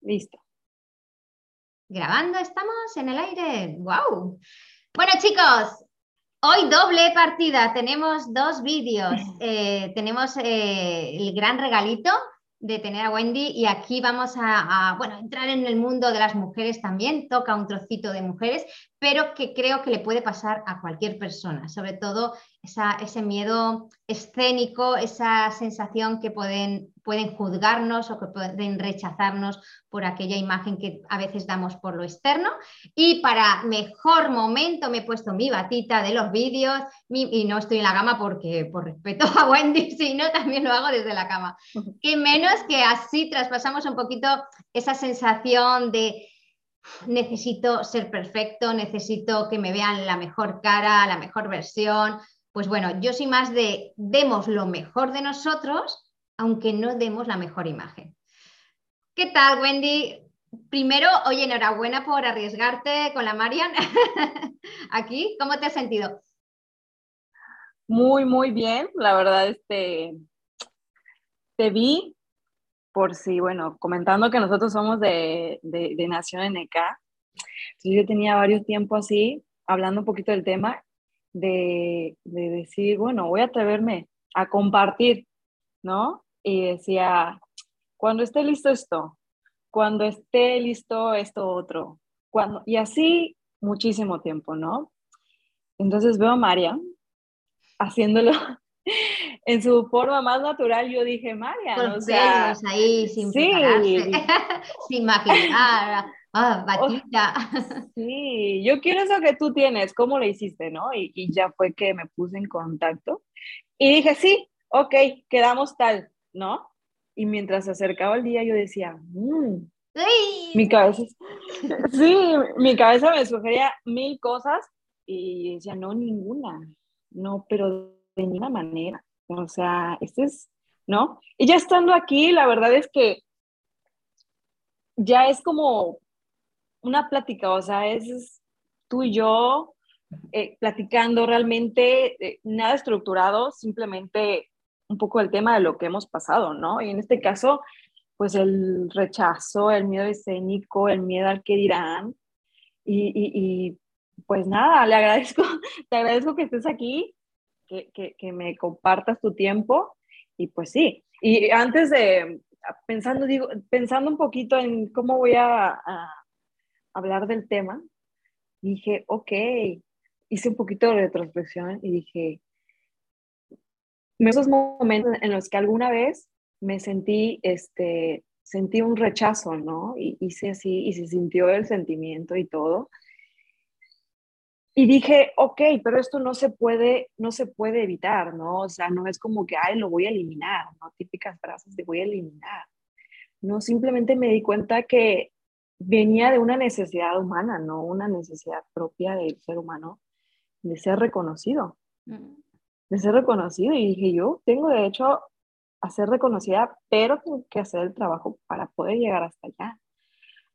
Listo. Grabando, estamos en el aire. ¡Wow! Bueno, chicos, hoy doble partida. Tenemos dos vídeos. Eh, tenemos eh, el gran regalito de tener a Wendy y aquí vamos a, bueno, entrar en el mundo de las mujeres también, toca un trocito de mujeres, pero que creo que le puede pasar a cualquier persona, sobre todo ese miedo escénico, esa sensación que pueden, pueden juzgarnos o que pueden rechazarnos por aquella imagen que a veces damos por lo externo. Y para mejor momento me he puesto mi batita de los vídeos y no estoy en la cama porque por respeto a Wendy, sino también lo hago desde la cama. Y menos que así traspasamos un poquito esa sensación de necesito ser perfecto, necesito que me vean la mejor cara, la mejor versión. Pues bueno, yo soy más de demos lo mejor de nosotros, aunque no demos la mejor imagen. ¿Qué tal, Wendy? Primero, oye, enhorabuena por arriesgarte con la Marian aquí. ¿Cómo te has sentido? Muy, muy bien. La verdad, este, te vi por si, bueno, comentando que nosotros somos de, de, Nación NK, yo tenía varios tiempo así, hablando un poquito del tema, de, de decir, bueno, voy a atreverme a compartir, ¿no? Y decía, cuando esté listo esto, cuando esté listo esto otro, cuando, y así muchísimo tiempo, ¿no? Entonces veo a María haciéndolo en su forma más natural, yo dije, María, o sea, ahí sin sí. sin maquillar, ah, batita. sí, yo quiero eso que tú tienes, ¿cómo lo hiciste, no? Y, y, ya fue que me puse en contacto y dije, sí, ok, quedamos tal, ¿no? Y mientras se acercaba el día, yo decía, mmm, mi cabeza, sí, mi cabeza me sugería mil cosas y decía, no, ninguna, no, pero de ninguna manera. O sea, este es, ¿no? Y ya estando aquí, la verdad es que ya es como una plática, o sea, es tú y yo eh, platicando realmente, eh, nada estructurado, simplemente un poco el tema de lo que hemos pasado, ¿no? Y en este caso, pues el rechazo, el miedo escénico, el miedo al que dirán. Y, y pues nada, le agradezco, te agradezco que estés aquí que, me compartas tu tiempo. Y pues sí, y antes de, pensando, digo, pensando un poquito en cómo voy a, hablar del tema, dije, ok, hice un poquito de retrospección y dije, esos momentos en los que alguna vez me sentí, este, sentí un rechazo, ¿no? Y hice así, y se sintió el sentimiento y todo. Y dije, ok, pero esto no se puede, no se puede evitar, ¿no? O sea, no es como que, ay, lo voy a eliminar, ¿no? Típicas frases de voy a eliminar. No, simplemente me di cuenta que venía de una necesidad humana, no una necesidad propia del ser humano, de ser reconocido, mm. de ser reconocido. Y dije, yo tengo derecho a ser reconocida, pero tengo que hacer el trabajo para poder llegar hasta allá.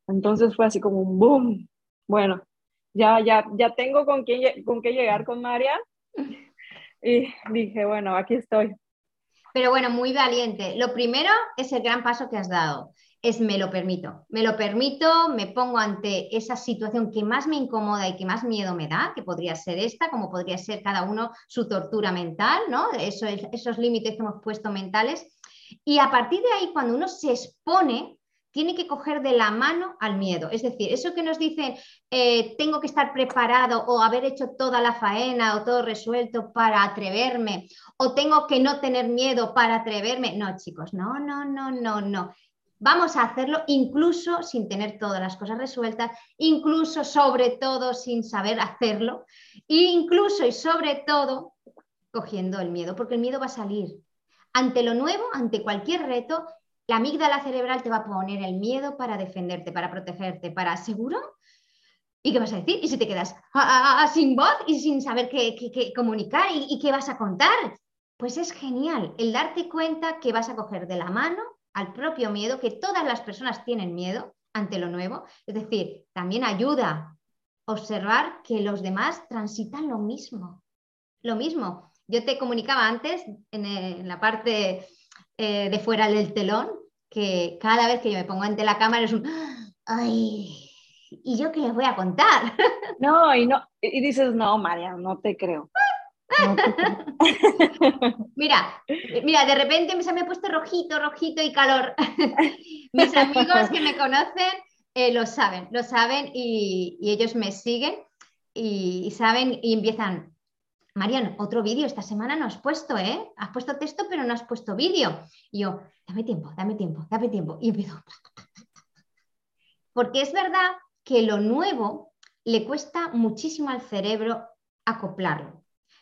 Entonces fue así como un boom. Bueno, ya, ya, ya tengo con, quién, con qué llegar con María. Y dije, bueno, aquí estoy. Pero bueno, muy valiente. Lo primero es el gran paso que has dado. Es me lo permito. Me lo permito, me pongo ante esa situación que más me incomoda y que más miedo me da, que podría ser esta, como podría ser cada uno su tortura mental, ¿no? Eso, esos límites que hemos puesto mentales. Y a partir de ahí, cuando uno se expone, tiene que coger de la mano al miedo. Es decir, eso que nos dicen, eh, tengo que estar preparado o haber hecho toda la faena o todo resuelto para atreverme, o tengo que no tener miedo para atreverme. No, chicos, no, no, no, no, no. Vamos a hacerlo incluso sin tener todas las cosas resueltas, incluso sobre todo sin saber hacerlo, e incluso y sobre todo cogiendo el miedo, porque el miedo va a salir. Ante lo nuevo, ante cualquier reto, la amígdala cerebral te va a poner el miedo para defenderte, para protegerte, para seguro. ¿Y qué vas a decir? ¿Y si te quedas sin voz y sin saber qué, comunicar ¿Y, qué vas a contar? Pues es genial el darte cuenta que vas a coger de la mano al propio miedo, que todas las personas tienen miedo ante lo nuevo. Es decir, también ayuda observar que los demás transitan lo mismo. Lo mismo. Yo te comunicaba antes en la parte eh, de fuera del telón, que cada vez que yo me pongo ante la cámara es un, ay, ¿y yo qué les voy a contar? No, y, no, y dices, no, María, no te creo. mira, mira, de repente se me ha puesto rojito, rojito y calor. Mis amigos que me conocen eh, lo saben, lo saben y, ellos me siguen y, saben y empiezan, Marian, otro vídeo esta semana no has puesto, ¿eh? Has puesto texto pero no has puesto vídeo. Y yo, dame tiempo, dame tiempo, dame tiempo. Y empiezo. Porque es verdad que lo nuevo le cuesta muchísimo al cerebro acoplarlo.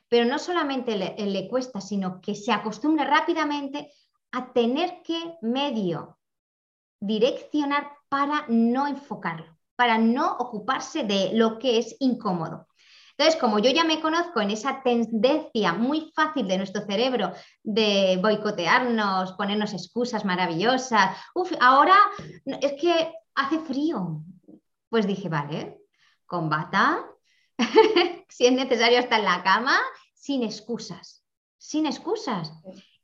Pero no solamente le, cuesta, sino que se acostumbra rápidamente a tener que medio direccionar para no enfocarlo, para no ocuparse de lo que es incómodo. Entonces, como yo ya me conozco en esa tendencia muy fácil de nuestro cerebro de boicotearnos, ponernos excusas maravillosas, Uf, ahora es que hace frío. Pues dije, vale, combata, si es necesario estar en la cama, sin excusas, sin excusas.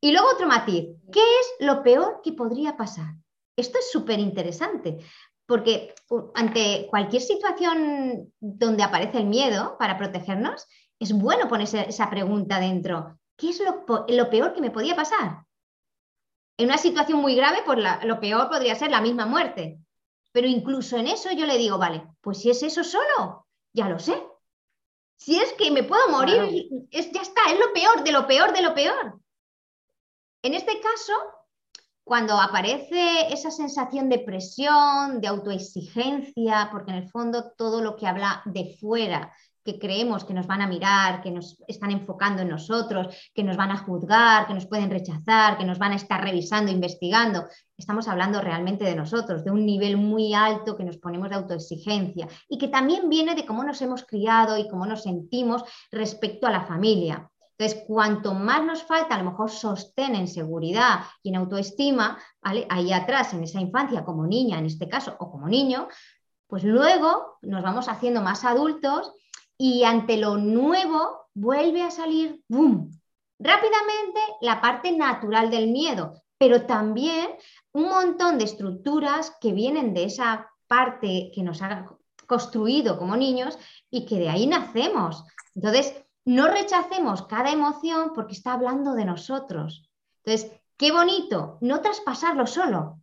Y luego otro matiz, ¿qué es lo peor que podría pasar? Esto es súper interesante, porque ante cualquier situación donde aparece el miedo para protegernos, es bueno ponerse esa pregunta dentro. ¿Qué es lo, peor que me podía pasar? En una situación muy grave, pues lo peor podría ser la misma muerte. Pero incluso en eso yo le digo, vale, pues si es eso solo, ya lo sé. Si es que me puedo morir, es, ya está, es lo peor, de lo peor, de lo peor. En este caso, cuando aparece esa sensación de presión, de autoexigencia, porque en el fondo todo lo que habla de fuera, que creemos que nos van a mirar, que nos están enfocando en nosotros, que nos van a juzgar, que nos pueden rechazar, que nos van a estar revisando, investigando, estamos hablando realmente de nosotros, de un nivel muy alto que nos ponemos de autoexigencia y que también viene de cómo nos hemos criado y cómo nos sentimos respecto a la familia. Entonces, cuanto más nos falta a lo mejor sostén en seguridad y en autoestima, ahí atrás, en esa infancia, como niña en este caso, o como niño, pues luego nos vamos haciendo más adultos y ante lo nuevo vuelve a salir, ¡boom! Rápidamente la parte natural del miedo, pero también un montón de estructuras que vienen de esa parte que nos ha construido como niños y que de ahí nacemos. Entonces, no rechacemos cada emoción porque está hablando de nosotros. Entonces, qué bonito no traspasarlo solo.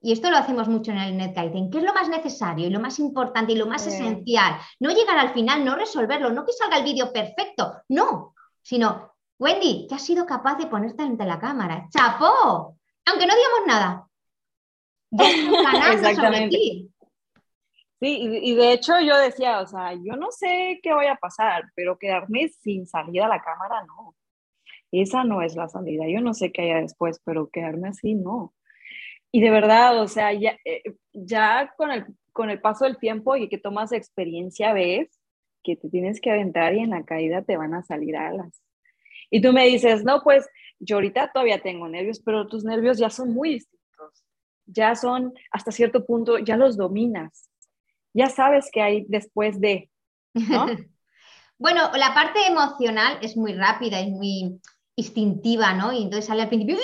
Y esto lo hacemos mucho en el NetGuiding. ¿Qué es lo más necesario y lo más importante y lo más esencial? No llegar al final, no resolverlo, no que salga el vídeo perfecto, no, sino, Wendy, que has sido capaz de ponerte ante la cámara. ¡Chapó! Aunque no digamos nada. Sí, y, de hecho yo decía, o sea, yo no sé qué vaya a pasar, pero quedarme sin salir a la cámara, no. Esa no es la salida. Yo no sé qué haya después, pero quedarme así, no. Y de verdad, o sea, ya, eh, ya con, el, con el paso del tiempo y que tomas experiencia, ves que te tienes que aventar y en la caída te van a salir alas. Y tú me dices, no, pues yo ahorita todavía tengo nervios, pero tus nervios ya son muy distintos. Ya son, hasta cierto punto, ya los dominas ya sabes que hay después de, ¿no? bueno, la parte emocional es muy rápida, es muy instintiva, ¿no? Y entonces sale al principio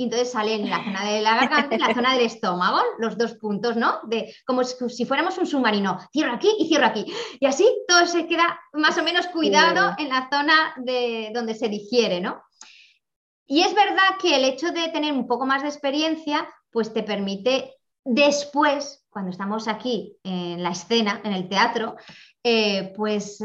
y entonces sale en la zona de la garganta y la zona del estómago, los dos puntos, ¿no? De, como si fuéramos un submarino, cierro aquí y cierro aquí. Y así todo se queda más o menos cuidado en la zona de donde se digiere, ¿no? Y es verdad que el hecho de tener un poco más de experiencia, pues te permite después cuando estamos aquí en la escena, en el teatro, eh, pues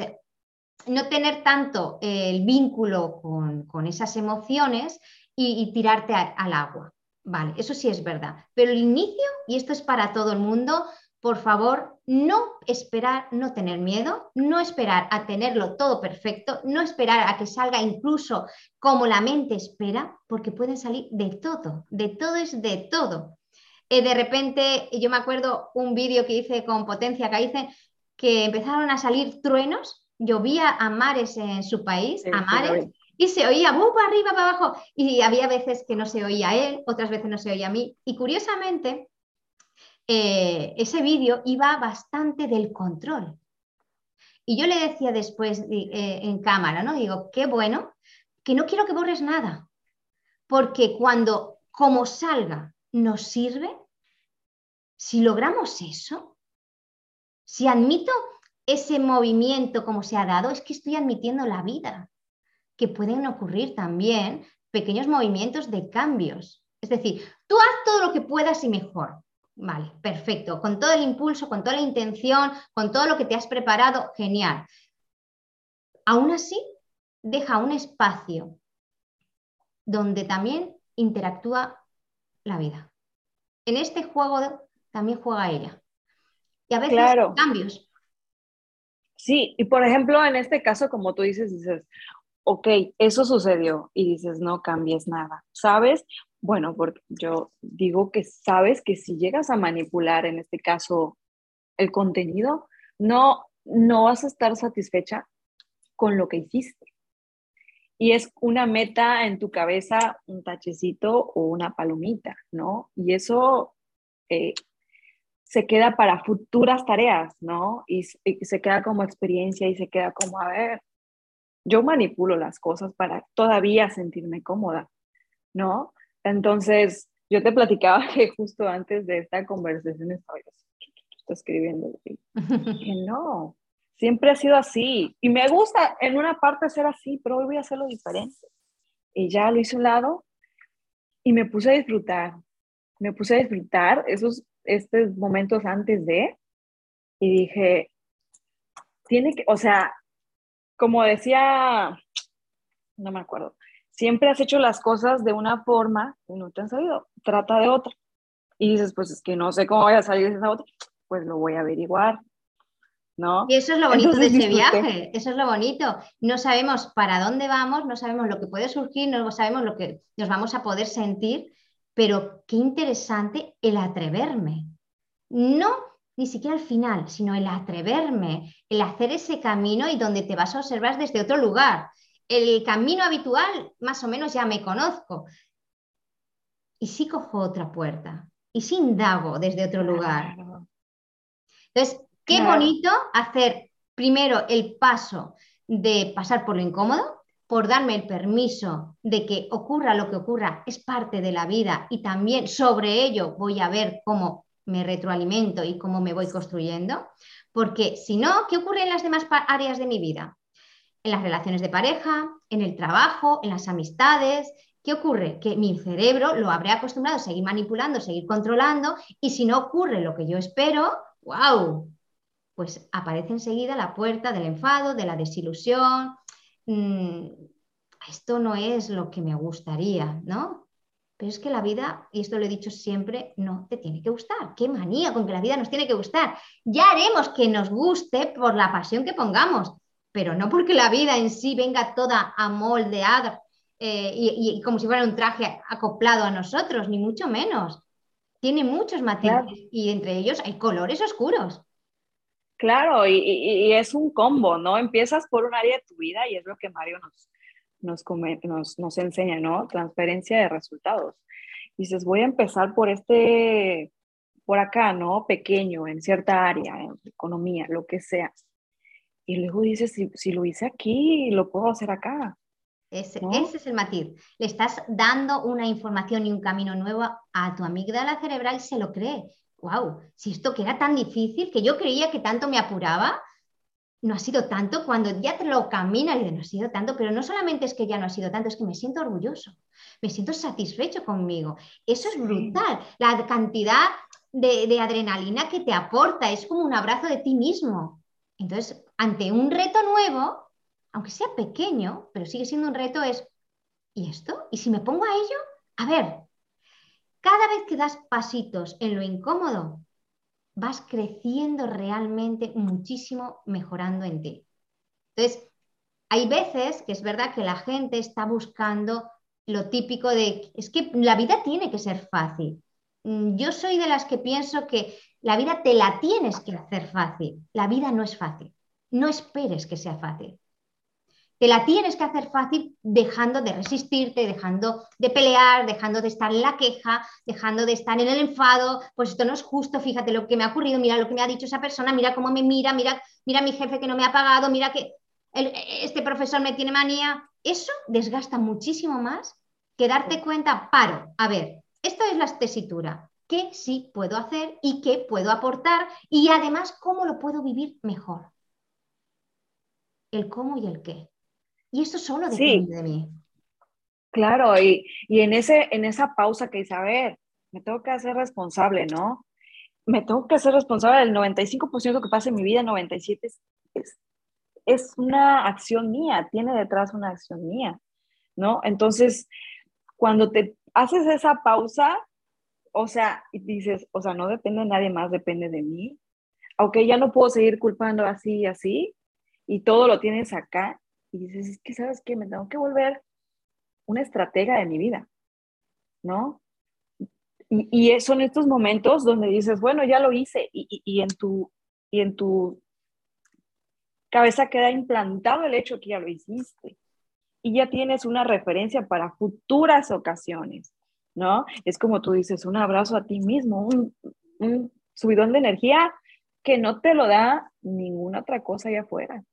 no tener tanto el vínculo con, esas emociones y, tirarte al agua. Vale, eso sí es verdad. Pero el inicio, y esto es para todo el mundo, por favor, no esperar, no tener miedo, no esperar a tenerlo todo perfecto, no esperar a que salga incluso como la mente espera, porque pueden salir de todo, de todo es de todo. Eh, de repente, yo me acuerdo un vídeo que hice con Potencia que hice que empezaron a salir truenos, llovía a mares en su país, a mares, y se oía ¡bum! para arriba, para abajo, y había veces que no se oía él, otras veces no se oía a mí, y curiosamente, eh, ese vídeo iba bastante del control. Y yo le decía después eh, en cámara, ¿no? Digo, qué bueno, que no quiero que borres nada, porque cuando como salga, nos sirve, si logramos eso, si admito ese movimiento como se ha dado, es que estoy admitiendo la vida, que pueden ocurrir también pequeños movimientos de cambios. Es decir, tú haz todo lo que puedas y mejor. Vale, perfecto. Con todo el impulso, con toda la intención, con todo lo que te has preparado, genial. Aún así, deja un espacio donde también interactúa la vida. En este juego también juega ella. Y a veces cambios. Sí, y por ejemplo, en este caso, como tú dices, dices, ok, eso sucedió y dices, no cambies nada, ¿sabes? Bueno, porque yo digo que sabes que si llegas a manipular, en este caso, el contenido, no, no vas a estar satisfecha con lo que hiciste. Y es una meta en tu cabeza, un tachecito o una palomita, ¿no? Y eso eh, se queda para futuras tareas, ¿no? Y, y, se queda como experiencia y se queda como, a ver, yo manipulo las cosas para todavía sentirme cómoda, ¿no? Entonces, yo te platicaba que justo antes de esta conversación estaba escribiendo y que no, siempre ha sido así y me gusta en una parte ser así, pero hoy voy a hacerlo diferente. Y ya lo hice a un lado y me puse a disfrutar, me puse a disfrutar esos estos momentos antes de y dije, tiene que, o sea, como decía, no me acuerdo, siempre has hecho las cosas de una forma y no te han salido, trata de otra. Y dices, pues es que no sé cómo voy a salir de esa otra, pues lo voy a averiguar, ¿no? Y eso es lo bonito de ese viaje, eso es lo bonito. No sabemos para dónde vamos, no sabemos lo que puede surgir, no sabemos lo que nos vamos a poder sentir, pero qué interesante el atreverme. No ni siquiera al final, sino el atreverme, el hacer ese camino y donde te vas a observar desde otro lugar. El camino habitual, más o menos ya me conozco. Y si cojo otra puerta, y si indago desde otro lugar. Entonces, qué bonito hacer primero el paso de pasar por lo incómodo, por darme el permiso de que ocurra lo que ocurra, es parte de la vida y también sobre ello voy a ver cómo me retroalimento y cómo me voy construyendo, porque si no, ¿qué ocurre en las demás áreas de mi vida? En las relaciones de pareja, en el trabajo, en las amistades. ¿Qué ocurre? Que mi cerebro lo habré acostumbrado a seguir manipulando, seguir controlando, y si no ocurre lo que yo espero, ¡wow! Pues aparece enseguida la puerta del enfado, de la desilusión. Mm, esto no es lo que me gustaría, ¿no? Pero es que la vida, y esto lo he dicho siempre, no te tiene que gustar. Qué manía con que la vida nos tiene que gustar. Ya haremos que nos guste por la pasión que pongamos, pero no porque la vida en sí venga toda amoldeada eh, y, como si fuera un traje acoplado a nosotros, ni mucho menos. Tiene muchos matices y entre ellos hay colores oscuros. Claro, y, y, es un combo, ¿no? Empiezas por un área de tu vida y es lo que Mario nos, nos, nos, enseña, ¿no? Transferencia de resultados. Dices, voy a empezar por este, por acá, ¿no? Pequeño, en cierta área, en economía, lo que sea. Y luego dices, si, si lo hice aquí, lo puedo hacer acá. Ese, ese, es el matiz. Le estás dando una información y un camino nuevo a tu amígdala cerebral y se lo cree. ¡Wow! Si esto que era tan difícil, que yo creía que tanto me apuraba, no ha sido tanto, cuando ya te lo caminas y no ha sido tanto, pero no solamente es que ya no ha sido tanto, es que me siento orgulloso, me siento satisfecho conmigo. Eso es brutal. La cantidad de, adrenalina que te aporta es como un abrazo de ti mismo. Entonces, ante un reto nuevo, aunque sea pequeño, pero sigue siendo un reto, es, ¿y esto? ¿Y si me pongo a ello? A ver, cada vez que das pasitos en lo incómodo, vas creciendo realmente muchísimo mejorando en ti. Entonces, hay veces que es verdad que la gente está buscando lo típico de, es que la vida tiene que ser fácil. Mm, yo soy de las que pienso que la vida te la tienes que hacer fácil. La vida no es fácil. No esperes que sea fácil te la tienes que hacer fácil dejando de resistirte, dejando de pelear, dejando de estar en la queja, dejando de estar en el enfado, pues esto no es justo, fíjate lo que me ha ocurrido, mira lo que me ha dicho esa persona, mira cómo me mira, mira, mira mi jefe que no me ha pagado, mira que este profesor me tiene manía. Eso desgasta muchísimo más que darte cuenta, paro, a ver, Esto es la tesitura. ¿Qué sí puedo hacer y qué puedo aportar? Y además, ¿cómo lo puedo vivir mejor? El cómo y el qué. Y esto solo depende de mí. Claro, y, en, ese, en esa pausa que dice, a ver, me tengo que hacer responsable, ¿no? Me tengo que hacer responsable del 95% que pasa en mi vida, 97% es, es una acción mía, tiene detrás una acción mía, ¿no? Entonces, cuando te haces esa pausa, o sea, y dices, o sea, no depende de nadie más, depende de mí. Aunque ya no puedo seguir culpando así y así, y todo lo tienes acá, y dices, es que, ¿sabes qué? Me tengo que volver una estratega de mi vida, ¿no? Y, son estos momentos donde dices, bueno, ya lo hice, y, y, en tu, y en tu cabeza queda implantado el hecho que ya lo hiciste. Y ya tienes una referencia para futuras ocasiones, ¿no? Es como tú dices, un abrazo a ti mismo, un, un subidón de energía que no te lo da ninguna otra cosa allá afuera.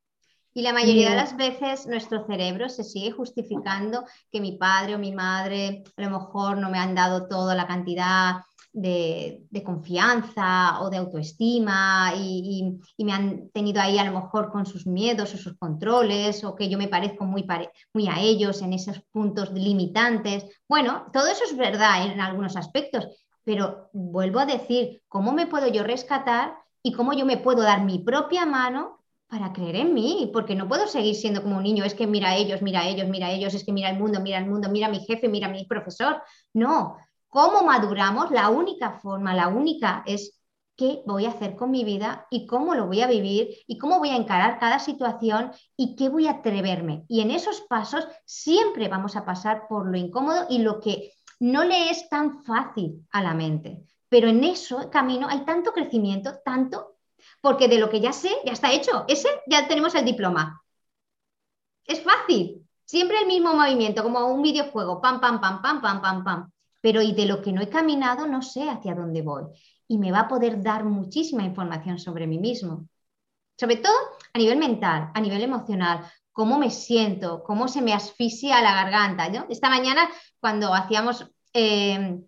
Y la mayoría de las veces nuestro cerebro se sigue justificando que mi padre o mi madre a lo mejor no me han dado toda la cantidad de, confianza o de autoestima y, me han tenido ahí a lo mejor con sus miedos o sus controles o que yo me parezco muy, muy a ellos en esos puntos limitantes. Bueno, todo eso es verdad en algunos aspectos, pero vuelvo a decir, ¿cómo me puedo yo rescatar y cómo yo me puedo dar mi propia mano para creer en mí, porque no puedo seguir siendo como un niño, es que mira a ellos, mira a ellos, mira a ellos, es que mira el mundo, mira el mundo, mira a mi jefe, mira a mi profesor. No, ¿cómo maduramos? La única forma, la única es qué voy a hacer con mi vida y cómo lo voy a vivir y cómo voy a encarar cada situación y qué voy a atreverme. Y en esos pasos siempre vamos a pasar por lo incómodo y lo que no le es tan fácil a la mente. Pero en eso camino hay tanto crecimiento, tanto porque de lo que ya sé, ya está hecho. Ese ya tenemos el diploma. Es fácil. Siempre el mismo movimiento, como un videojuego, pam, pam, pam, pam, pam, pam, pam. Pero y de lo que no he caminado, no sé hacia dónde voy. Y me va a poder dar muchísima información sobre mí mismo. Sobre todo a nivel mental, a nivel emocional, cómo me siento, cómo se me asfixia la garganta. ¿no? Esta mañana, cuando hacíamos eh,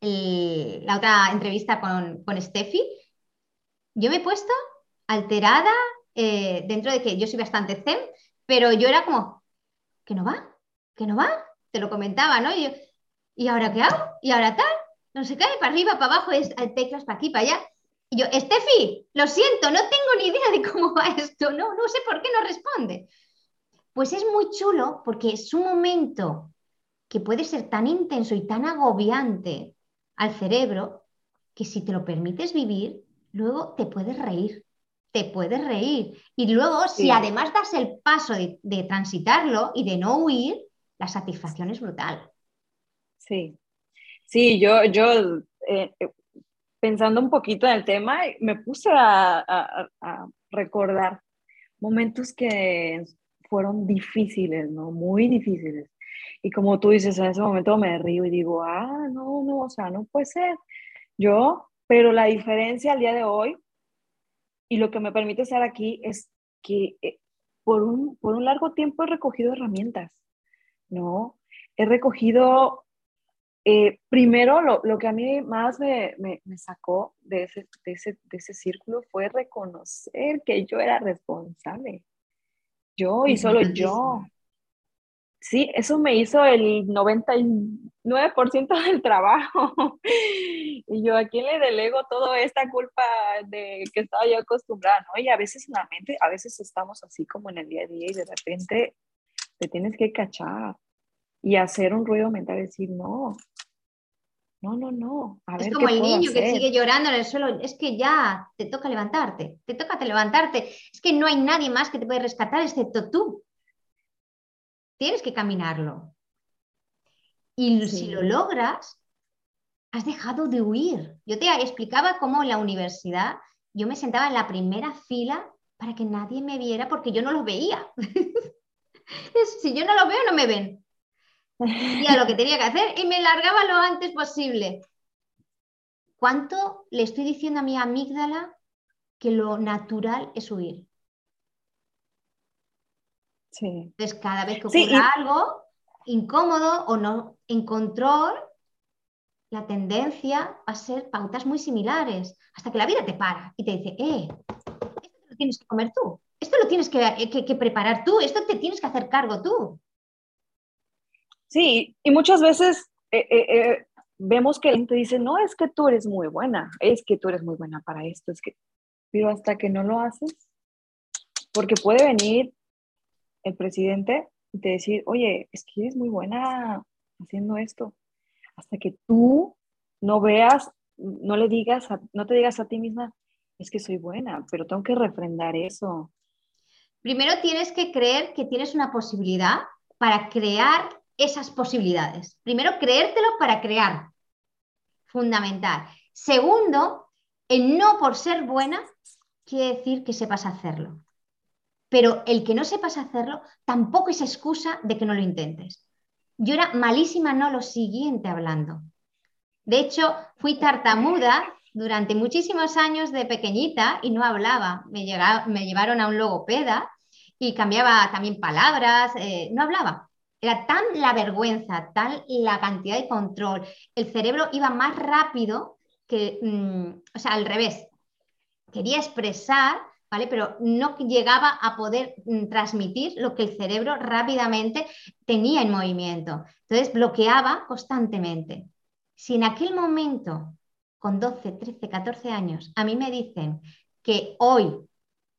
la otra entrevista con, con Steffi, yo me he puesto alterada eh, dentro de que yo soy bastante zen, pero yo era como, que no va, que no va, te lo comentaba, ¿no? Y, yo, ¿y ahora qué hago? ¿Y ahora tal? No se cae para arriba, para abajo, es teclas para aquí, para allá. Y yo, Estefi, lo siento, no tengo ni idea de cómo va esto, no, no sé por qué no responde. Pues es muy chulo porque es un momento que puede ser tan intenso y tan agobiante al cerebro que si te lo permites vivir, luego te puedes reír, te puedes reír. Y luego, si además das el paso de, transitarlo y de no huir, la satisfacción es brutal. Sí, sí, yo, yo eh, eh, pensando un poquito en el tema, me puse a, recordar momentos que fueron difíciles, ¿no? Muy difíciles. Y como tú dices, en ese momento me río y digo, ah, no, no, o sea, no puede ser. Yo pero la diferencia al día de hoy y lo que me permite estar aquí es que eh, por un, por un largo tiempo he recogido herramientas, ¿no? He recogido, eh, primero lo, lo, que a mí más me, me, me sacó de ese, de, ese, de ese, círculo fue reconocer que yo era responsable. Yo y solo yo. Sí, eso me hizo el 99% del trabajo. y yo, ¿a quién le delego toda esta culpa de que estaba yo acostumbrada? ¿no? Y a veces en la mente, a veces estamos así como en el día a día y de repente te tienes que cachar y hacer un ruido mental y decir, no, no, no, no. A es como el niño que sigue llorando en el suelo. Es que ya te toca levantarte, te toca levantarte. Es que no hay nadie más que te puede rescatar excepto tú tienes que caminarlo. Y si lo logras, has dejado de huir. Yo te explicaba cómo en la universidad yo me sentaba en la primera fila para que nadie me viera porque yo no lo veía. si yo no lo veo, no me ven. Y a lo que tenía que hacer y me largaba lo antes posible. ¿Cuánto le estoy diciendo a mi amígdala que lo natural es huir? Entonces, cada vez que ocurra algo incómodo o no en control, la tendencia va a ser pautas muy similares, hasta que la vida te para y te dice, eh, esto lo tienes que comer tú, esto lo tienes que, eh, preparar tú, esto te tienes que hacer cargo tú. Sí, y muchas veces eh, eh, vemos que la gente dice, no, es que tú eres muy buena, es que tú eres muy buena para esto, es que, pero hasta que no lo haces, porque puede venir el presidente y te decir, oye, es que eres muy buena haciendo esto, hasta que tú no veas, no le digas, no te digas a ti misma, es que soy buena, pero tengo que refrendar eso. Primero tienes que creer que tienes una posibilidad para crear esas posibilidades. Primero, creértelo para crear. Fundamental. Segundo, el no por ser buena quiere decir que sepas hacerlo. Pero el que no sepas hacerlo tampoco es excusa de que no lo intentes. Yo era malísima, no lo siguiente hablando. De hecho, fui tartamuda durante muchísimos años de pequeñita y no hablaba. Me, me llevaron a un logopeda y cambiaba también palabras, eh, no hablaba. Era tan la vergüenza, tan la cantidad de control. El cerebro iba más rápido que, mm, o sea, al revés. Quería expresar, ¿vale? Pero no llegaba a poder mm, transmitir lo que el cerebro rápidamente tenía en movimiento. Entonces bloqueaba constantemente. Si en aquel momento, con 12, 13, 14 años, a mí me dicen que hoy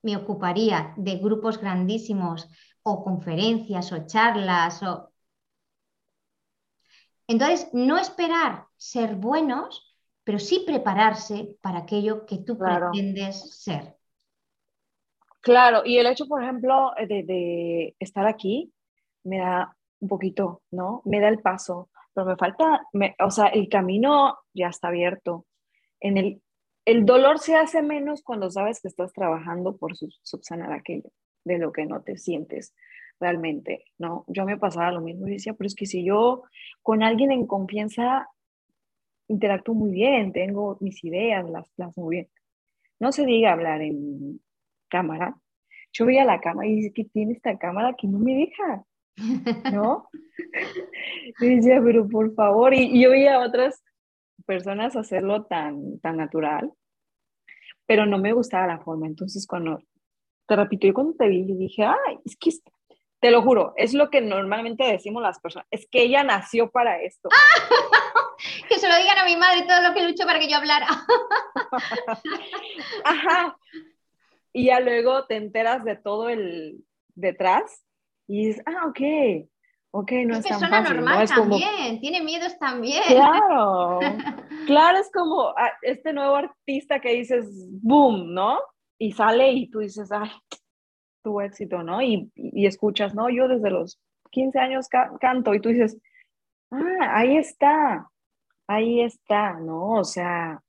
me ocuparía de grupos grandísimos o conferencias o charlas o... Entonces, no esperar ser buenos, pero sí prepararse para aquello que tú pretendes ser. Claro, y el hecho, por ejemplo, de, estar aquí me da un poquito, ¿no? Me da el paso, pero me falta, o sea, el camino ya está abierto. En el, el dolor se hace menos cuando sabes que estás trabajando por subsanar aquello de lo que no te sientes realmente, ¿no? Yo me pasaba lo mismo y decía, pero es que si yo con alguien en confianza interactúo muy bien, tengo mis ideas, las plasmo bien. No se diga hablar en cámara. Yo veía la cámara y dice que tiene esta cámara que no me deja, ¿no? y decía, pero por favor, y, yo veía a otras personas hacerlo tan, tan natural, pero no me gustaba la forma. Entonces, cuando te repito, yo cuando te vi, dije, ay, es que te lo juro, es lo que normalmente decimos las personas, es que ella nació para esto. que se lo digan a mi madre todo lo que lucho para que yo hablara. Ajá. Y ya luego te enteras de todo el detrás y dices, ah, ok, ok, no es, es tan fácil. normal ¿no? también, tiene miedos también. Claro, claro, es como ah, este nuevo artista que dices, boom, ¿no? Y sale y tú dices, ay, tu éxito, ¿no? Y, y escuchas, ¿no? Yo desde los 15 años canto y tú dices, ah, ahí está, ahí está, ¿no? O sea,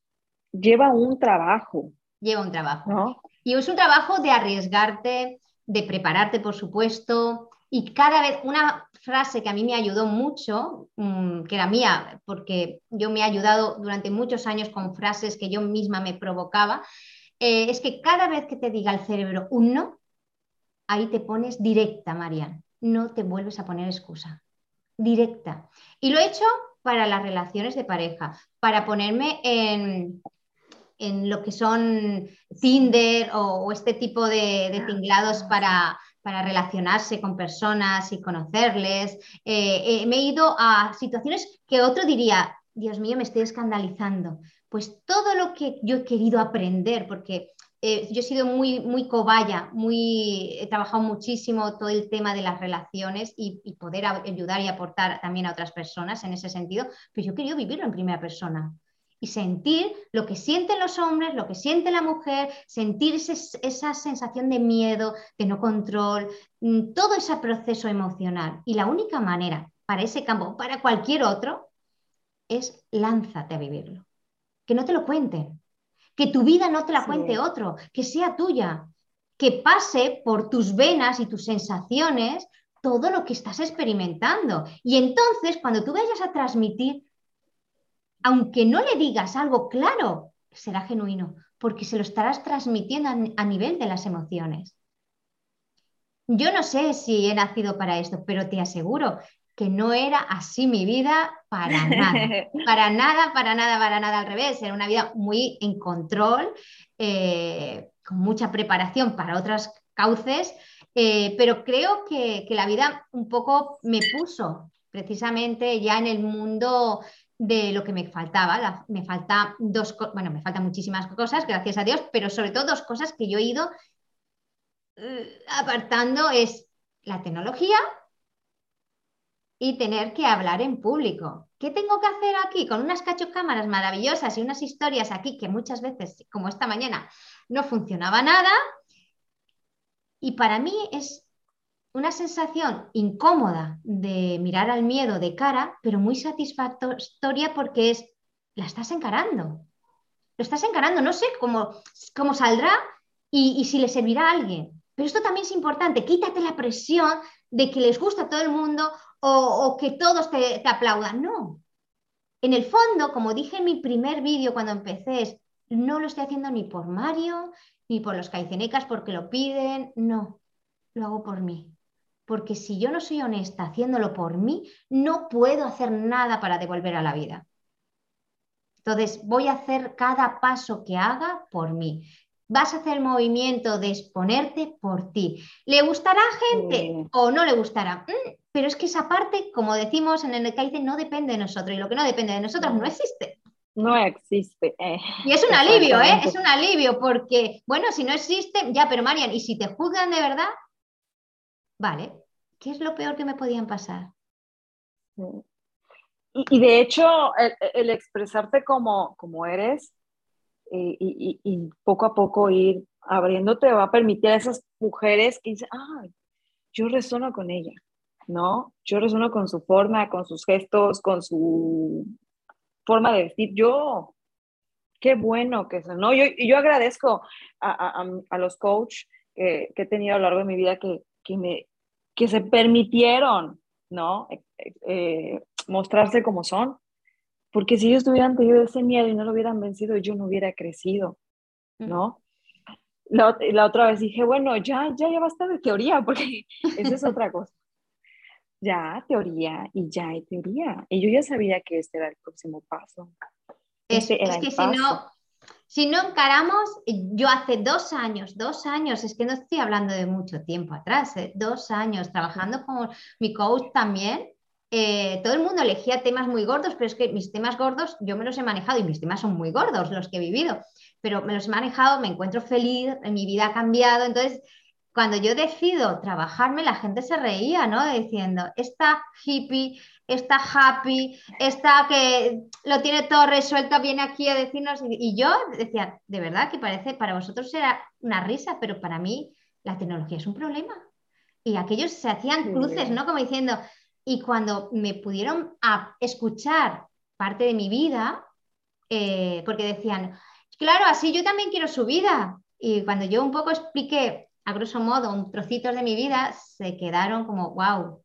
lleva un trabajo. Lleva un trabajo. ¿no? Y es un trabajo de arriesgarte, de prepararte, por supuesto, y cada vez una frase que a mí me ayudó mucho, mm, que era mía, porque yo me he ayudado durante muchos años con frases que yo misma me provocaba, eh, es que cada vez que te diga el cerebro un no, ahí te pones directa, Marian. No te vuelves a poner excusa. Directa. Y lo he hecho para las relaciones de pareja, para ponerme en, en lo que son Tinder o, este tipo de, tinglados para, para, relacionarse con personas y conocerles. Eh, eh, me he ido a situaciones que otro diría, Dios mío, me estoy escandalizando. Pues todo lo que yo he querido aprender, porque eh, yo he sido muy, muy cobaya, muy, he trabajado muchísimo todo el tema de las relaciones y, y, poder ayudar y aportar también a otras personas en ese sentido, pero yo he querido vivirlo en primera persona y sentir lo que sienten los hombres, lo que siente la mujer, sentir esa sensación de miedo, de no control, mm, todo ese proceso emocional. Y la única manera para ese campo, para cualquier otro, es lánzate a vivirlo. Que no te lo cuenten, que tu vida no te la cuente otro, que sea tuya, que pase por tus venas y tus sensaciones todo lo que estás experimentando. Y entonces, cuando tú vayas a transmitir, aunque no le digas algo claro, será genuino, porque se lo estarás transmitiendo a, nivel de las emociones. Yo no sé si he nacido para esto, pero te aseguro que no era así mi vida para nada, para nada, para nada, para nada al revés. Era una vida muy en control, eh, con mucha preparación para otras cauces, eh, pero creo que, la vida un poco me puso precisamente ya en el mundo de lo que me faltaba. me falta dos, bueno, me faltan muchísimas cosas, gracias a Dios, pero sobre todo dos cosas que yo he ido eh, apartando es la tecnología y tener que hablar en público. ¿Qué tengo que hacer aquí? Con unas cachocámaras maravillosas y unas historias aquí que muchas veces, como esta mañana, no funcionaba nada. Y para mí es una sensación incómoda de mirar al miedo de cara, pero muy satisfactoria porque es, la estás encarando. Lo estás encarando, no sé cómo, cómo saldrá y, y si le servirá a alguien. Pero esto también es importante, quítate la presión de que les gusta a todo el mundo o, que todos te, aplaudan. No. En el fondo, como dije en mi primer vídeo cuando empecé, no lo estoy haciendo ni por Mario, ni por los caicenecas porque lo piden, no, lo hago por mí. Porque si yo no soy honesta haciéndolo por mí, no puedo hacer nada para devolver a la vida. Entonces, voy a hacer cada paso que haga por mí vas a hacer el movimiento de exponerte por ti. ¿Le gustará a gente o no le gustará? Mm, pero es que esa parte, como decimos en el Kaizen, no depende de nosotros y lo que no depende de nosotros no existe. No existe. Eh. Y es un alivio, ¿eh? Es un alivio porque, bueno, si no existe, ya, pero Marian, ¿y si te juzgan de verdad? Vale, ¿qué es lo peor que me podían pasar? Y, de hecho, el, expresarte como, como eres eh, y, poco a poco ir abriéndote va a permitir a esas mujeres que dicen, ay, yo resono con ella, ¿no? Yo resono con su forma, con sus gestos, con su forma de vestir. Yo, qué bueno que eso, ¿no? Yo, yo agradezco a, a, los coaches que, que, he tenido a lo largo de mi vida que, que, me, que se permitieron, ¿no? Eh, eh, mostrarse como son porque si ellos tuvieran tenido ese miedo y no lo hubieran vencido, yo no hubiera crecido, ¿no? La, la, otra vez dije, bueno, ya, ya, ya basta de teoría, porque esa es otra cosa. Ya, teoría, y ya hay teoría. Y yo ya sabía que este era el próximo paso. Es, este es que si no, si no encaramos, yo hace dos años, dos años, es que no estoy hablando de mucho tiempo atrás, ¿eh? dos años trabajando con mi coach también, eh, todo el mundo elegía temas muy gordos, pero es que mis temas gordos yo me los he manejado y mis temas son muy gordos los que he vivido, pero me los he manejado, me encuentro feliz, mi vida ha cambiado, entonces cuando yo decido trabajarme la gente se reía, ¿no? Diciendo, esta hippie, esta happy, esta que lo tiene todo resuelto, viene aquí a decirnos, y yo decía, de verdad que parece, para vosotros era una risa, pero para mí la tecnología es un problema. Y aquellos se hacían cruces, ¿no? Como diciendo, y cuando me pudieron escuchar parte de mi vida, eh, porque decían, claro, así yo también quiero su vida. Y cuando yo un poco expliqué, a grosso modo, un trocitos de mi vida, se quedaron como, wow,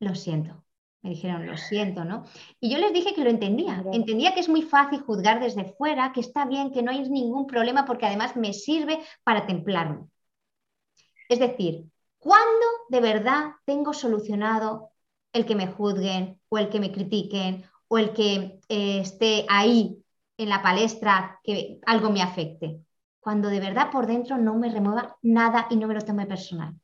lo siento. Me dijeron, lo siento, ¿no? Y yo les dije que lo entendía. Entendía que es muy fácil juzgar desde fuera, que está bien, que no hay ningún problema, porque además me sirve para templarme. Es decir, ¿cuándo de verdad tengo solucionado el que me juzguen o el que me critiquen o el que eh, esté ahí en la palestra que algo me afecte. Cuando de verdad por dentro no me remueva nada y no me lo tome personal.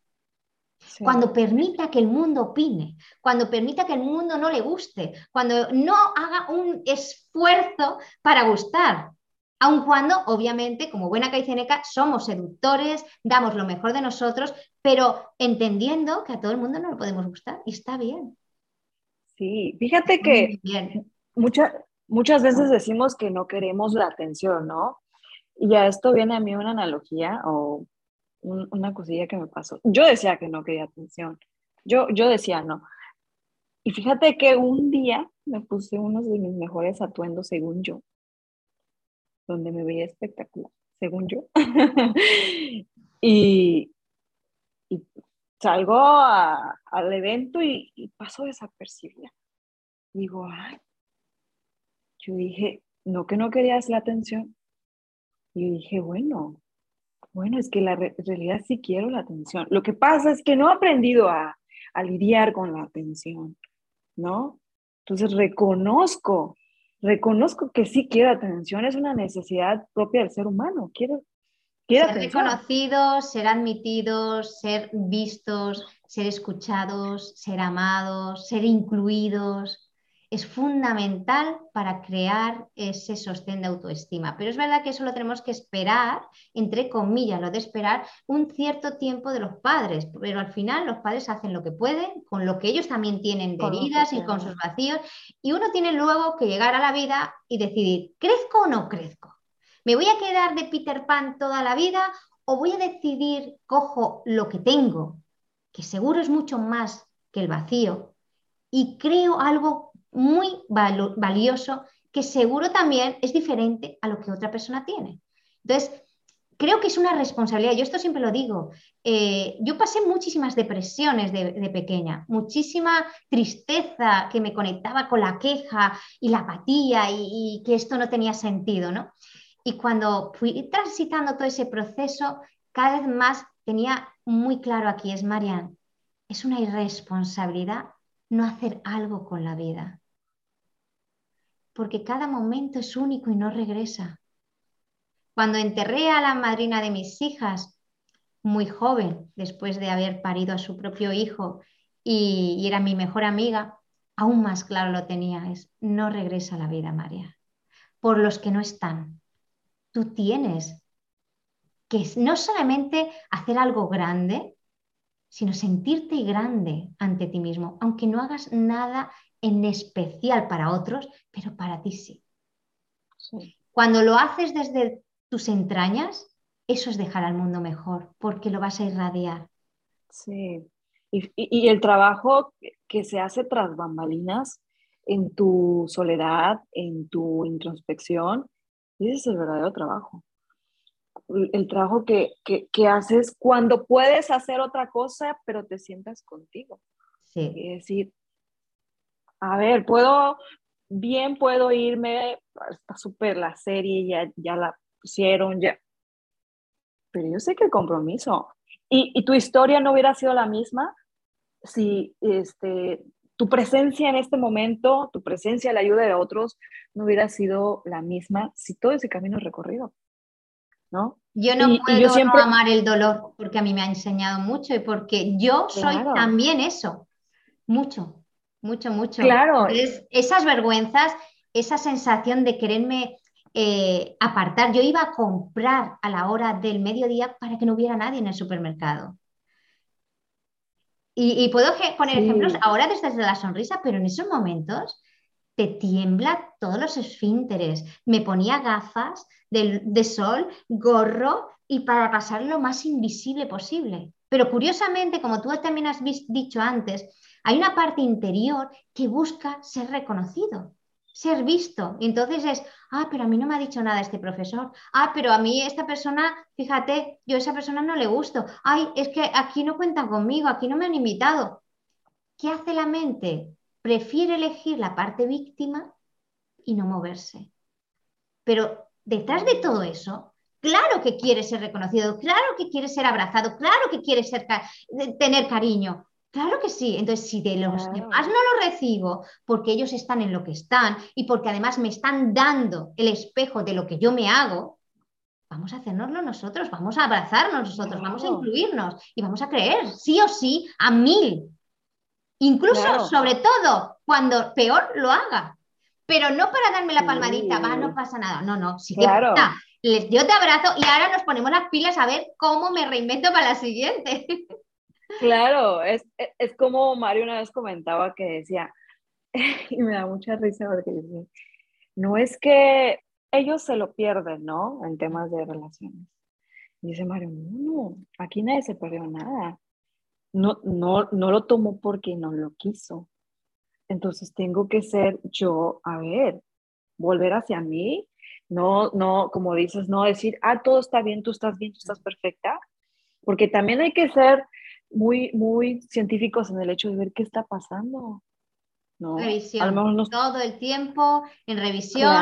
Cuando permita que el mundo opine, cuando permita que el mundo no le guste, cuando no haga un esfuerzo para gustar, aun cuando, obviamente, como buena caiceneca, somos seductores, damos lo mejor de nosotros, pero entendiendo que a todo el mundo no le podemos gustar y está bien. Sí, fíjate que muchas veces decimos que no queremos la atención, ¿no? Y a esto viene a mí una analogía o una cosilla que me pasó. Yo decía que no quería atención. Yo, yo decía no. Y fíjate que un día me puse uno de mis mejores atuendos, según yo, donde me veía espectacular, según yo. y, y salgo al evento y, paso desapercibida. Digo, ay, yo dije, no que no querías la atención. Y dije, bueno, bueno, es que la realidad sí quiero la atención. Lo que pasa es que no he aprendido a, a lidiar con la atención, ¿no? Entonces reconozco, reconozco que sí quiero atención, es una necesidad propia del ser humano, quiero, quiero ser reconocidos, ser admitidos, ser vistos, ser escuchados, ser amados, ser incluidos es fundamental para crear ese sostén de autoestima. Pero es verdad que eso lo tenemos que esperar, entre comillas, lo de esperar un cierto tiempo de los padres, pero al final los padres hacen lo que pueden, con lo que ellos también tienen de heridas y con sus vacíos, y uno tiene luego que llegar a la vida y decidir, ¿crezco o no crezco? ¿Me voy a quedar de Peter Pan toda la vida o voy a decidir, cojo lo que tengo, que seguro es mucho más que el vacío, y creo algo muy valioso que seguro también es diferente a lo que otra persona tiene. Entonces, creo que es una responsabilidad. Yo esto siempre lo digo. Eh, yo pasé muchísimas depresiones de, pequeña, muchísima tristeza que me conectaba con la queja y la apatía y, que esto no tenía sentido, ¿no? Y cuando fui transitando todo ese proceso, cada vez más tenía muy claro aquí, es Marian, es una irresponsabilidad no hacer algo con la vida porque cada momento es único y no regresa. Cuando enterré a la madrina de mis hijas, muy joven, después de haber parido a su propio hijo y, era mi mejor amiga, aún más claro lo tenía, es no regresa a la vida, María. Por los que no están, tú tienes que no solamente hacer algo grande, sino sentirte grande ante ti mismo, aunque no hagas nada en especial para otros, pero para ti sí. Cuando lo haces desde tus entrañas, eso es dejar al mundo mejor, porque lo vas a irradiar. Sí, y, el trabajo que se hace tras bambalinas, en tu soledad, en tu introspección, ese es el verdadero trabajo. El trabajo que, que, haces cuando puedes hacer otra cosa, pero te sientas contigo. Sí. Es decir, a ver, puedo, bien puedo irme, está súper la serie, ya, ya la pusieron, ya. Pero yo sé que el compromiso. Y, tu historia no hubiera sido la misma si este, tu presencia en este momento, tu presencia, la ayuda de otros, no hubiera sido la misma si todo ese camino recorrido. ¿no? Yo no puedo siempre... no amar el dolor porque a mí me ha enseñado mucho y porque yo soy también eso, mucho mucho, mucho. Claro. esas vergüenzas, esa sensación de quererme eh, apartar. Yo iba a comprar a la hora del mediodía para que no hubiera nadie en el supermercado. Y, puedo poner ejemplos ahora desde la sonrisa, pero en esos momentos te tiembla todos los esfínteres. Me ponía gafas de, de sol, gorro y para pasar lo más invisible posible. Pero curiosamente, como tú también has dicho antes, hay una parte interior que busca ser reconocido, ser visto. Entonces es, ah, pero a mí no me ha dicho nada este profesor. Ah, pero a mí esta persona, fíjate, yo a esa persona no le gusto. Ay, es que aquí no cuentan conmigo, aquí no me han invitado. ¿Qué hace la mente? Prefiere elegir la parte víctima y no moverse. Pero detrás de todo eso, claro que quiere ser reconocido, claro que quiere ser abrazado, claro que quiere ser, tener cariño, Claro que sí. Entonces, si de los demás no lo recibo porque ellos están en lo que están y porque además me están dando el espejo de lo que yo me hago, vamos a hacernoslo nosotros, vamos a abrazarnos nosotros, vamos a incluirnos y vamos a creer, sí o sí, a mil. Incluso, sobre todo, cuando peor lo haga. Pero no para darme la palmadita, va, no pasa nada. No, no, sí que pasa. yo te abrazo y ahora nos ponemos las pilas a ver cómo me reinvento para la siguiente. Claro, es, como Mario una vez comentaba que decía, y me da mucha risa porque dice, no es que ellos se lo pierden, ¿no? En temas de relaciones. dice Mario, no, aquí nadie se perdió nada. No, no, no lo tomó porque no lo quiso. Entonces tengo que ser yo, a ver, volver hacia mí, no, no, como dices, no decir, ah, todo está bien, tú estás bien, tú estás perfecta, porque también hay que ser muy, muy científicos en el hecho de ver qué está pasando. ¿no? Revisión. Todo el tiempo en revisión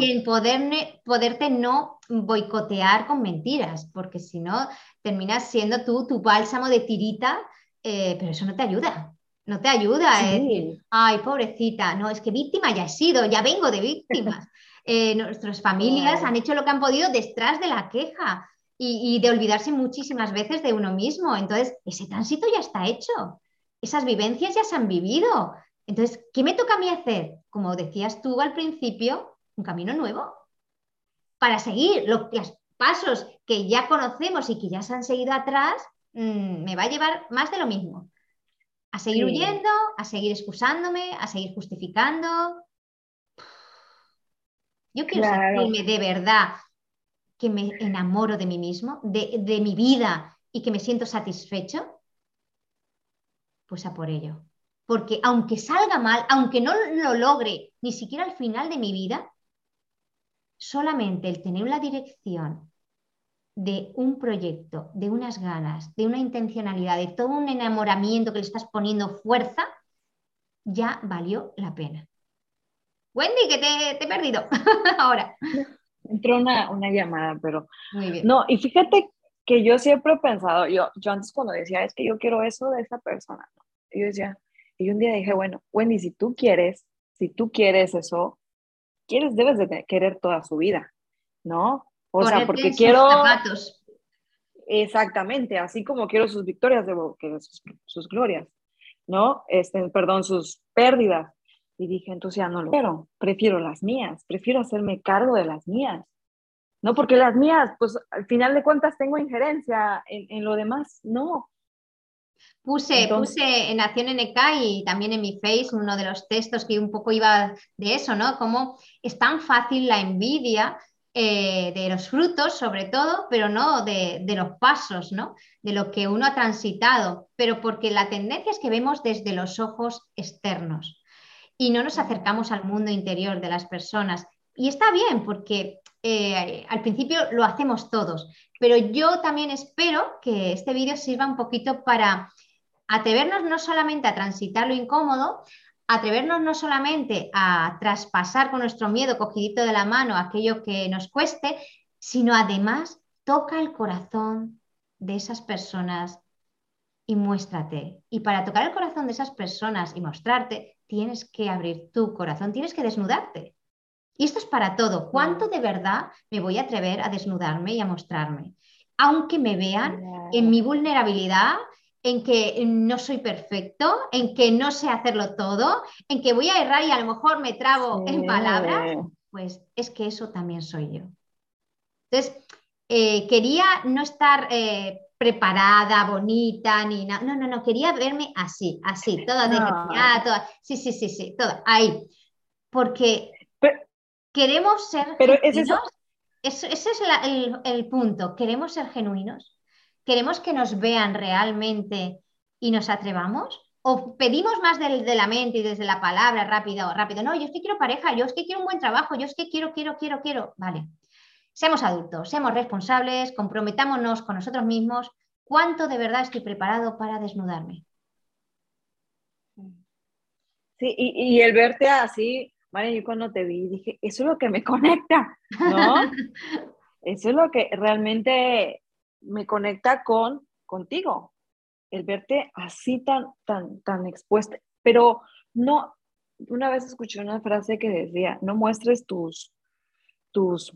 y en poderte no boicotear con mentiras, porque si no, terminas siendo tú tu bálsamo de tirita, eh, pero eso no te ayuda. no te ayuda a decir, ay, pobrecita, no, es que víctima ya he sido, ya vengo de víctimas. Eh, nuestras familias han hecho lo que han podido detrás de la queja y, de olvidarse muchísimas veces de uno mismo. Entonces, ese tránsito ya está hecho, esas vivencias ya se han vivido. Entonces, ¿qué me toca a mí hacer? Como decías tú al principio, un camino nuevo para seguir los pasos que ya conocemos y que ya se han seguido atrás, mm, me va a llevar más de lo mismo. A seguir huyendo, a seguir excusándome, a seguir justificando. Yo quiero sentirme de verdad que me enamoro de mí mismo, de, de mi vida y que me siento satisfecho. Pues a por ello. Porque aunque salga mal, aunque no lo logre ni siquiera al final de mi vida, solamente el tener la dirección de un proyecto, de unas ganas, de una intencionalidad, de todo un enamoramiento que le estás poniendo fuerza, ya valió la pena. Wendy, que te, he perdido ahora. Entró una, llamada, pero... Muy bien. No, y fíjate que yo siempre he pensado, yo, yo antes cuando decía, es que yo quiero eso de esa persona, yo decía, y un día dije, bueno, Wendy, si tú quieres, si tú quieres eso, quieres, debes de querer toda su vida, ¿no? O sea, porque quiero... Exactamente, así como quiero sus victorias, debo que sus, glorias, ¿no? Este, perdón, sus pérdidas. Y dije, entonces ya no lo quiero, prefiero las mías, prefiero hacerme cargo de las mías. No, porque las mías, pues al final de cuentas tengo injerencia en, en lo demás, no. Puse, puse en Nación NK y también en mi face uno de los textos que un poco iba de eso, ¿no? Como es tan fácil la envidia eh, de los frutos, sobre todo, pero no de, los pasos, ¿no? De lo que uno ha transitado, pero porque la tendencia es que vemos desde los ojos externos y no nos acercamos al mundo interior de las personas. Y está bien, porque eh, al principio lo hacemos todos, pero yo también espero que este vídeo sirva un poquito para atrevernos no solamente a transitar lo incómodo, atrevernos no solamente a traspasar con nuestro miedo cogidito de la mano aquello que nos cueste, sino además toca el corazón de esas personas y muéstrate. Y para tocar el corazón de esas personas y mostrarte, tienes que abrir tu corazón, tienes que desnudarte. Y esto es para todo. ¿Cuánto de verdad me voy a atrever a desnudarme y a mostrarme? Aunque me vean en mi vulnerabilidad, en que no soy perfecto, en que no sé hacerlo todo, en que voy a errar y a lo mejor me trabo en palabras, pues es que eso también soy yo. Entonces, eh, quería no estar eh, preparada, bonita, ni nada. No, no, no, quería verme así, así, toda de toda, sí, sí, sí, sí, toda, ahí. Porque queremos ser pero genuinos. ese es el punto, queremos ser genuinos ¿Queremos que nos vean realmente y nos atrevamos? ¿O pedimos más de, la mente y desde la palabra rápido, rápido? No, yo es que quiero pareja, yo es que quiero un buen trabajo, yo es que quiero, quiero, quiero, quiero. Vale. Seamos adultos, seamos responsables, comprometámonos con nosotros mismos. ¿Cuánto de verdad estoy preparado para desnudarme? Sí, y, el verte así, vale, yo cuando te vi dije, eso es lo que me conecta, ¿no? eso es lo que realmente me conecta con contigo, el verte así tan, tan, tan expuesta. Pero no, una vez escuché una frase que decía, no muestres tus, tus,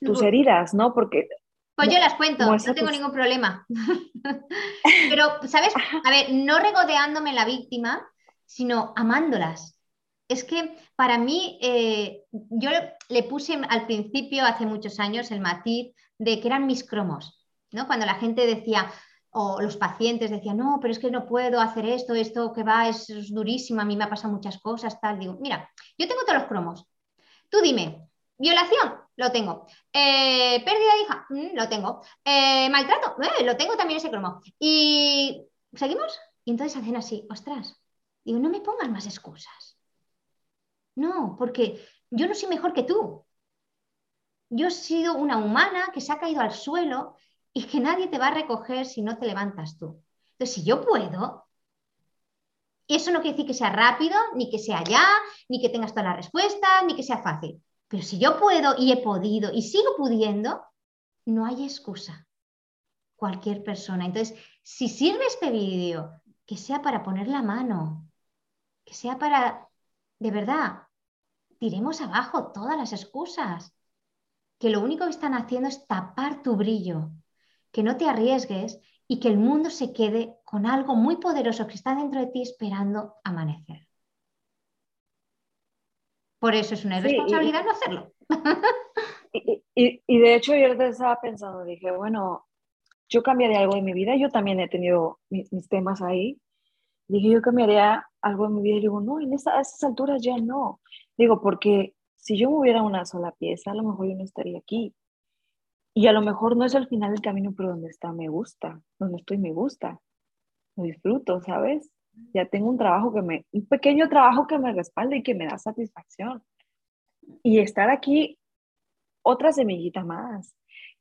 tus heridas, ¿no? Porque... Pues yo las cuento, no tengo ningún problema. Pero, ¿sabes? A ver, no regodeándome la víctima, sino amándolas. Es que para mí, eh, yo le puse al principio, hace muchos años, el matiz de que eran mis cromos. Cuando la gente decía, o los pacientes decían, no, pero es que no puedo hacer esto, esto que va es, durísimo, a mí me ha pasado muchas cosas, tal. Digo, mira, yo tengo todos los cromos. Tú dime, violación, lo tengo. Eh, pérdida de hija, mm, lo tengo. Eh, maltrato, eh, lo tengo también ese cromo. Y seguimos. Y entonces hacen así, ostras. Digo, no me pongas más excusas. No, porque yo no soy mejor que tú. Yo he sido una humana que se ha caído al suelo y que nadie te va a recoger si no te levantas tú. Entonces, si yo puedo, eso no quiere decir que sea rápido, ni que sea ya, ni que tengas todas las respuestas, ni que sea fácil. Pero si yo puedo y he podido y sigo pudiendo, no hay excusa. Cualquier persona. Entonces, si sirve este vídeo que sea para poner la mano, que sea para, de verdad, tiremos abajo todas las excusas, que lo único que están haciendo es tapar tu brillo, que no te arriesgues y que el mundo se quede con algo muy poderoso que está dentro de ti esperando amanecer. Por eso es una irresponsabilidad no hacerlo. Y, de hecho yo estaba pensando, dije, bueno, yo cambiaría algo en mi vida, yo también he tenido mis, temas ahí, dije, yo cambiaría algo en mi vida y digo, no, en a esas alturas ya no. Digo, porque si yo moviera una sola pieza, a lo mejor yo no estaría aquí. Y a lo mejor no es el final del camino, pero donde está me gusta, donde estoy me gusta, lo disfruto, ¿sabes? Ya tengo un trabajo que me, un pequeño trabajo que me respalda y que me da satisfacción. Y estar aquí, otra semillita más.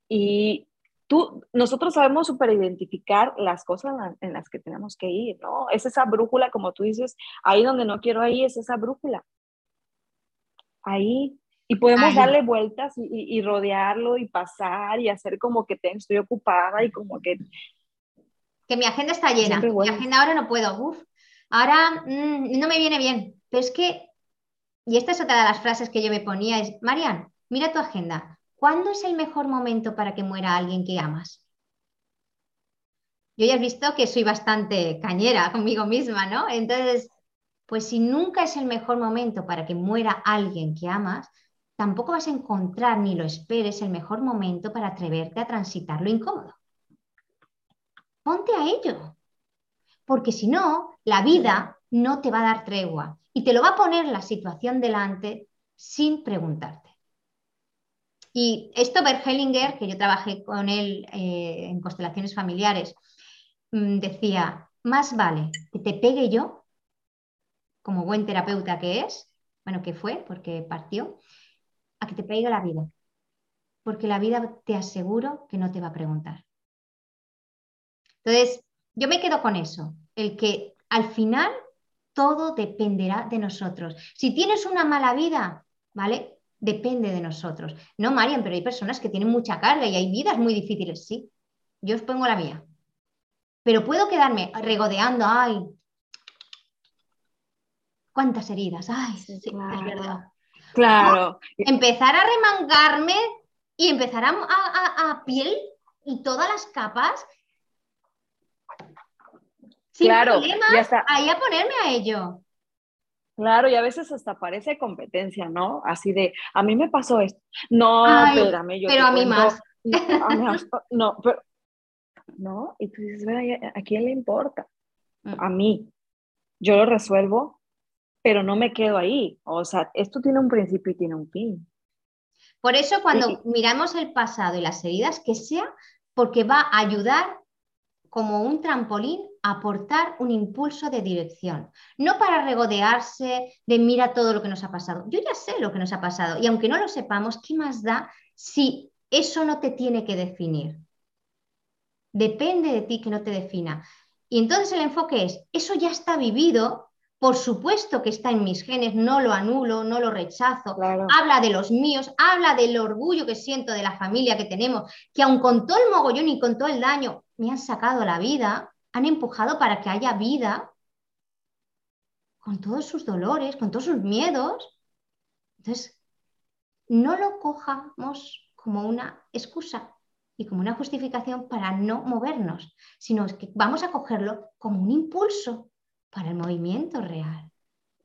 Y tú, nosotros sabemos superidentificar las cosas en las que tenemos que ir, ¿no? Es esa brújula, como tú dices, ahí donde no quiero ir, es esa brújula. Ahí. Y podemos darle vueltas y, rodearlo y pasar y hacer como que estoy ocupada y como que... Que mi agenda está llena. Mi agenda ahora no puedo. Uf, ahora mm, no me viene bien. Pero es que, y esta es otra de las frases que yo me ponía, es, Marian, mira tu agenda. ¿Cuándo es el mejor momento para que muera alguien que amas? Yo ya has visto que soy bastante cañera conmigo misma, ¿no? Entonces, pues si nunca es el mejor momento para que muera alguien que amas, tampoco vas a encontrar ni lo esperes el mejor momento para atreverte a transitar lo incómodo. Ponte a ello, porque si no, la vida no te va a dar tregua y te lo va a poner la situación delante sin preguntarte. Y esto Bert Hellinger, que yo trabajé con él eh, en constelaciones familiares, mm, decía, más vale que te pegue yo, como buen terapeuta que es, bueno, que fue, porque partió, a que te pegue la vida. Porque la vida te aseguro que no te va a preguntar. Entonces, yo me quedo con eso, el que al final todo dependerá de nosotros. Si tienes una mala vida, ¿vale? Depende de nosotros. No, Marian, pero hay personas que tienen mucha carga y hay vidas muy difíciles, sí. Yo os pongo la mía. Pero puedo quedarme regodeando, ay, cuántas heridas, ay, sí, es verdad. Claro. Empezar a remangarme y empezar a, piel y todas las capas. Sin claro, problemas, ahí a ponerme a ello. Claro, y a veces hasta parece competencia, ¿no? Así de, a mí me pasó esto. No, espérame, yo. Pero a mí más. No, pero. No, y tú dices, ¿a quién le importa? Mm. A mí. Yo lo resuelvo pero no me quedo ahí. O sea, esto tiene un principio y tiene un fin. Por eso cuando miramos el pasado y las heridas, que sea porque va a ayudar como un trampolín a aportar un impulso de dirección. No para regodearse de mira todo lo que nos ha pasado. Yo ya sé lo que nos ha pasado y aunque no lo sepamos, ¿qué más da si eso no te tiene que definir? Depende de ti que no te defina. Y entonces el enfoque es, eso ya está vivido, por supuesto que está en mis genes, no lo anulo, no lo rechazo. Habla de los míos, habla del orgullo que siento de la familia que tenemos, que aun con todo el mogollón y con todo el daño, me han sacado la vida, han empujado para que haya vida, con todos sus dolores, con todos sus miedos. Entonces, no lo cojamos como una excusa y como una justificación para no movernos, sino que vamos a cogerlo como un impulso para el movimiento real.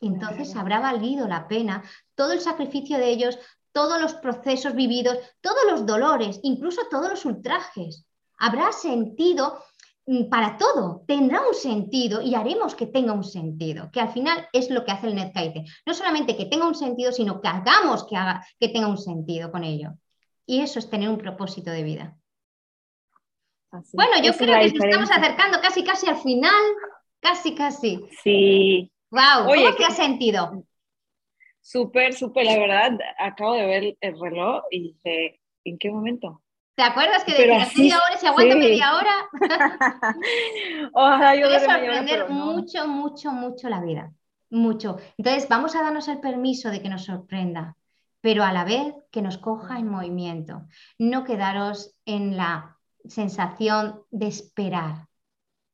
Entonces habrá valido la pena todo el sacrificio de ellos, todos los procesos vividos, todos los dolores, incluso todos los ultrajes. Habrá sentido para todo, tendrá un sentido y haremos que tenga un sentido, que al final es lo que hace el NetKaite. No solamente que tenga un sentido, sino que hagamos que, haga, que tenga un sentido con ello. Y eso es tener un propósito de vida. bueno, yo creo que nos estamos acercando casi casi al final Casi, casi. Sí. Wow, ¿cómo te has sentido? Súper, súper, la verdad, acabo de ver el reloj y dije, ¿en qué momento? ¿Te acuerdas que decía media hora, si aguanta media hora? Ojalá yo Puede sorprender mucho, mucho, mucho la vida. Mucho. Entonces, vamos a darnos el permiso de que nos sorprenda, pero a la vez que nos coja en movimiento. No quedaros en la sensación de esperar.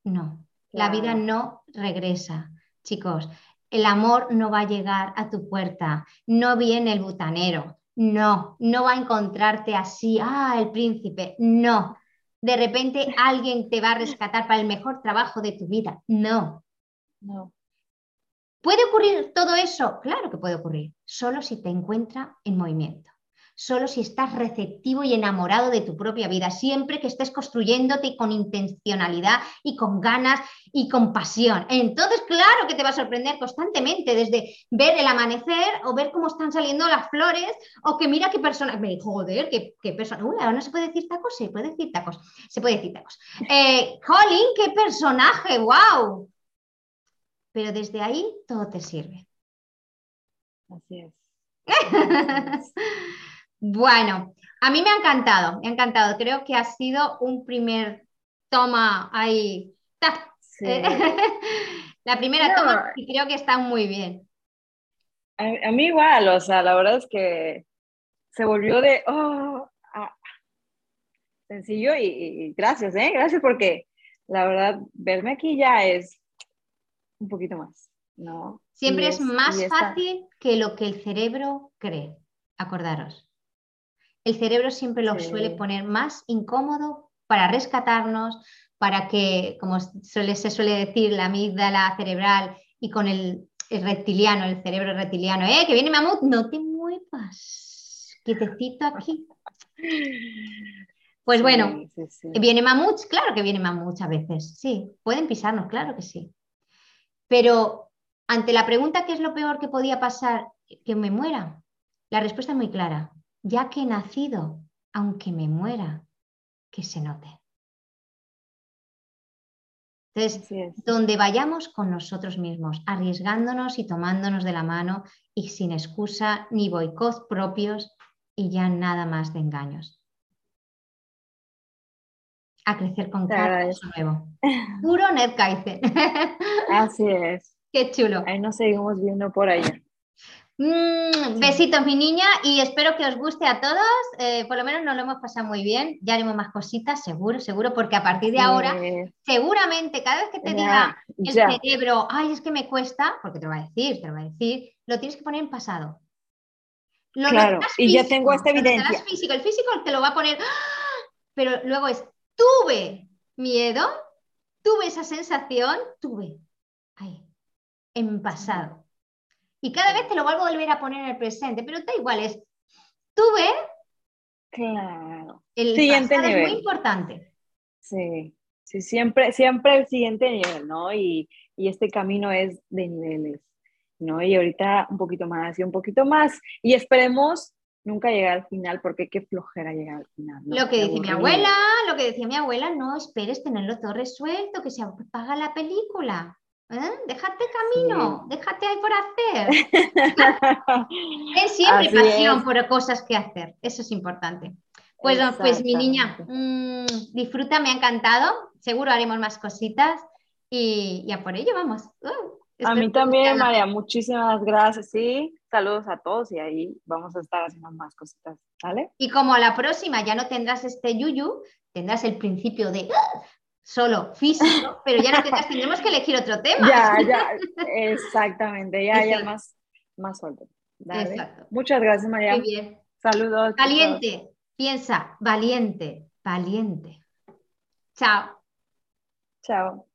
No, La vida no regresa, chicos. El amor no va a llegar a tu puerta, no viene el butanero, no, no va a encontrarte así, ah, el príncipe, no. De repente alguien te va a rescatar para el mejor trabajo de tu vida, no. No. ¿Puede ocurrir todo eso? Claro que puede ocurrir, solo si te encuentra en movimiento solo si estás receptivo y enamorado de tu propia vida, siempre que estés construyéndote con intencionalidad y con ganas y con pasión. Entonces, claro que te va a sorprender constantemente, desde ver el amanecer o ver cómo están saliendo las flores o que mira qué persona, me joder, qué, qué persona, uy, ahora no se puede decir tacos, se puede decir tacos, se puede decir tacos. Eh, Colin, qué personaje, wow. Pero desde ahí todo te sirve. Así es. Bueno, a mí me ha encantado, me ha encantado. Creo que ha sido un primer toma ahí. la primera toma y creo que está muy bien. A, mí igual, o sea, la verdad es que se volvió de, oh, ah, sencillo y, gracias, ¿eh? Gracias porque la verdad, verme aquí ya es un poquito más, ¿no? Siempre es, más fácil que lo que el cerebro cree, acordaros el cerebro siempre lo suele poner más incómodo para rescatarnos, para que, como suele, se suele decir, la amígdala cerebral y con el, reptiliano, el cerebro reptiliano, ¿eh? Que viene mamut, no te muevas, quietecito aquí. Pues bueno, viene mamut, claro que viene mamut a veces, sí, pueden pisarnos, claro que sí. Pero ante la pregunta, ¿qué es lo peor que podía pasar? Que me muera. La respuesta es muy clara, ya que he nacido, aunque me muera, que se note. Entonces, donde vayamos con nosotros mismos, arriesgándonos y tomándonos de la mano y sin excusa ni boicot propios y ya nada más de engaños. A crecer con cada nuevo. Puro Ned Así es. Qué chulo. Ahí nos seguimos viendo por allá. Mm, besitos, mi niña, y espero que os guste a todos. Eh, por lo menos nos lo hemos pasado muy bien. Ya haremos más cositas, seguro, seguro, porque a partir de ahora, seguramente, cada vez que te diga el cerebro, ay, es que me cuesta, porque te lo va a decir, te lo va a decir, lo tienes que poner en pasado. claro, y ya tengo esta evidencia. Físico, el físico te lo va a poner, ¡ah! pero luego es, tuve miedo, tuve esa sensación, tuve, ahí, en pasado. Y cada vez te lo vuelvo a volver a poner en el presente, pero da igual, es tuve. Claro. El siguiente nivel. es muy importante. Sí, sí, siempre, siempre el siguiente nivel, ¿no? Y, y este camino es de niveles, ¿no? Y ahorita un poquito más y un poquito más. Y esperemos nunca llegar al final, porque qué flojera llegar al final. Lo que dice mi abuela, lo que decía mi abuela, no esperes tenerlo todo resuelto, que se apaga la película. ¿Eh? Déjate camino, déjate ahí por hacer. es siempre pasión por cosas que hacer, eso es importante. Pues, pues mi niña, mmm, disfruta, me ha encantado, seguro haremos más cositas y ya por ello vamos. Uh, a mí también, María, muchísimas gracias, sí, saludos a todos y ahí vamos a estar haciendo más cositas, ¿vale? Y como a la próxima ya no tendrás este yuyu, tendrás el principio de solo físico, pero ya no tendremos que elegir otro tema. Ya, ya, exactamente, ya, ya más, más suelto. Muchas gracias, María. Muy bien. Saludos. Valiente, piensa, valiente, valiente. Chao. Chao.